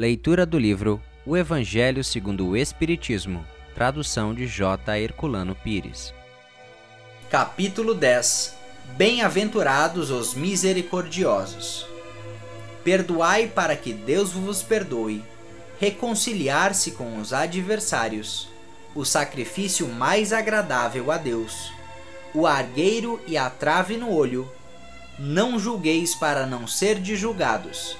Leitura do livro O Evangelho segundo o Espiritismo, tradução de J. Herculano Pires. Capítulo 10 Bem-aventurados os misericordiosos. Perdoai para que Deus vos perdoe. Reconciliar-se com os adversários. O sacrifício mais agradável a Deus. O argueiro e a trave no olho. Não julgueis para não ser julgados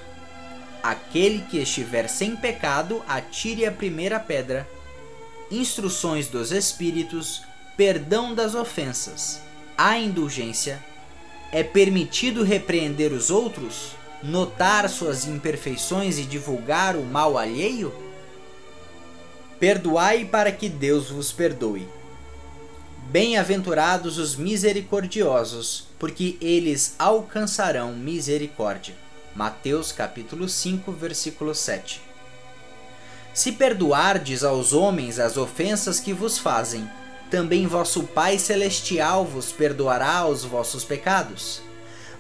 Aquele que estiver sem pecado, atire a primeira pedra. Instruções dos Espíritos, perdão das ofensas. A indulgência. É permitido repreender os outros? Notar suas imperfeições e divulgar o mal alheio? Perdoai para que Deus vos perdoe. Bem-aventurados os misericordiosos, porque eles alcançarão misericórdia. Mateus capítulo 5, versículo 7. Se perdoardes aos homens as ofensas que vos fazem, também vosso Pai celestial vos perdoará os vossos pecados.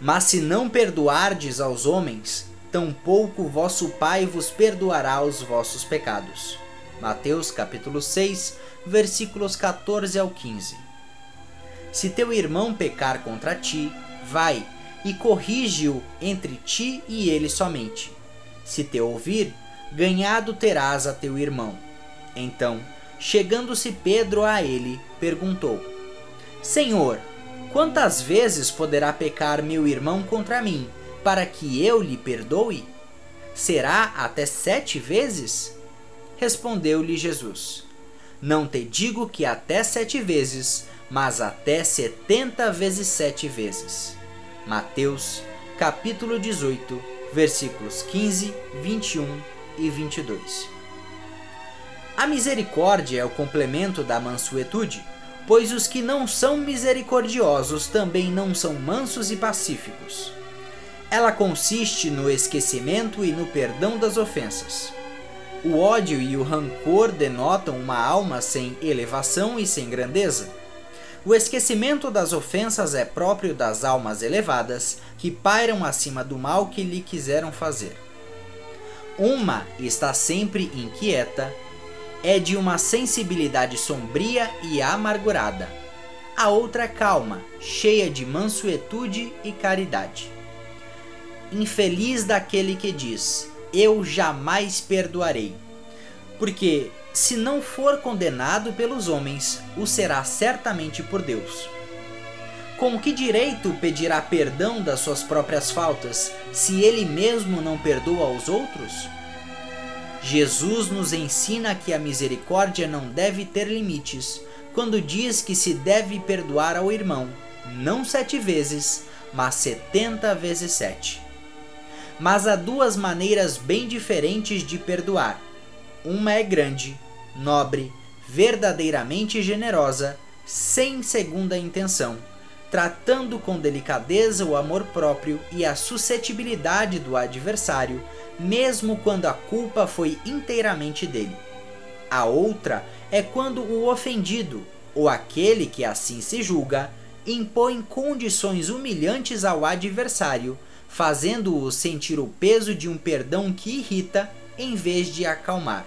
Mas se não perdoardes aos homens, tampouco vosso Pai vos perdoará os vossos pecados. Mateus capítulo 6, versículos 14 ao 15. Se teu irmão pecar contra ti, vai e corrige-o entre ti e ele somente. Se te ouvir, ganhado terás a teu irmão. Então, chegando-se Pedro a ele, perguntou: Senhor, quantas vezes poderá pecar meu irmão contra mim, para que eu lhe perdoe? Será até sete vezes? Respondeu-lhe Jesus: Não te digo que até sete vezes, mas até setenta vezes sete vezes. Mateus, capítulo 18, versículos 15, 21 e 22. A misericórdia é o complemento da mansuetude, pois os que não são misericordiosos também não são mansos e pacíficos. Ela consiste no esquecimento e no perdão das ofensas. O ódio e o rancor denotam uma alma sem elevação e sem grandeza o esquecimento das ofensas é próprio das almas elevadas que pairam acima do mal que lhe quiseram fazer. Uma está sempre inquieta, é de uma sensibilidade sombria e amargurada. A outra calma, cheia de mansuetude e caridade. Infeliz daquele que diz: Eu jamais perdoarei. Porque se não for condenado pelos homens, o será certamente por Deus. Com que direito pedirá perdão das suas próprias faltas, se ele mesmo não perdoa aos outros? Jesus nos ensina que a misericórdia não deve ter limites, quando diz que se deve perdoar ao irmão, não sete vezes, mas setenta vezes sete. Mas há duas maneiras bem diferentes de perdoar uma é grande, nobre, verdadeiramente generosa, sem segunda intenção, tratando com delicadeza o amor próprio e a suscetibilidade do adversário, mesmo quando a culpa foi inteiramente dele. A outra é quando o ofendido, ou aquele que assim se julga, impõe condições humilhantes ao adversário, fazendo-o sentir o peso de um perdão que irrita em vez de acalmar.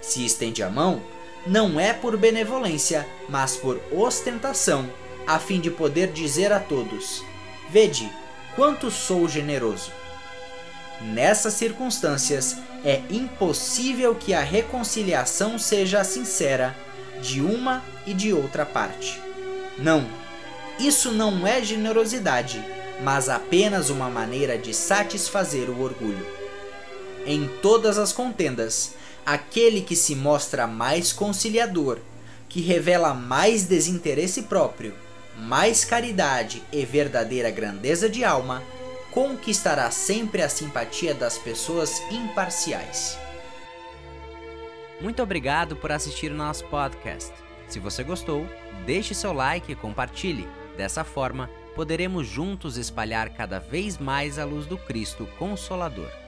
Se estende a mão, não é por benevolência, mas por ostentação, a fim de poder dizer a todos: Vede, quanto sou generoso. Nessas circunstâncias, é impossível que a reconciliação seja sincera de uma e de outra parte. Não, isso não é generosidade, mas apenas uma maneira de satisfazer o orgulho em todas as contendas, aquele que se mostra mais conciliador, que revela mais desinteresse próprio, mais caridade e verdadeira grandeza de alma, conquistará sempre a simpatia das pessoas imparciais. Muito obrigado por assistir o nosso podcast. Se você gostou, deixe seu like e compartilhe. Dessa forma, poderemos juntos espalhar cada vez mais a luz do Cristo Consolador.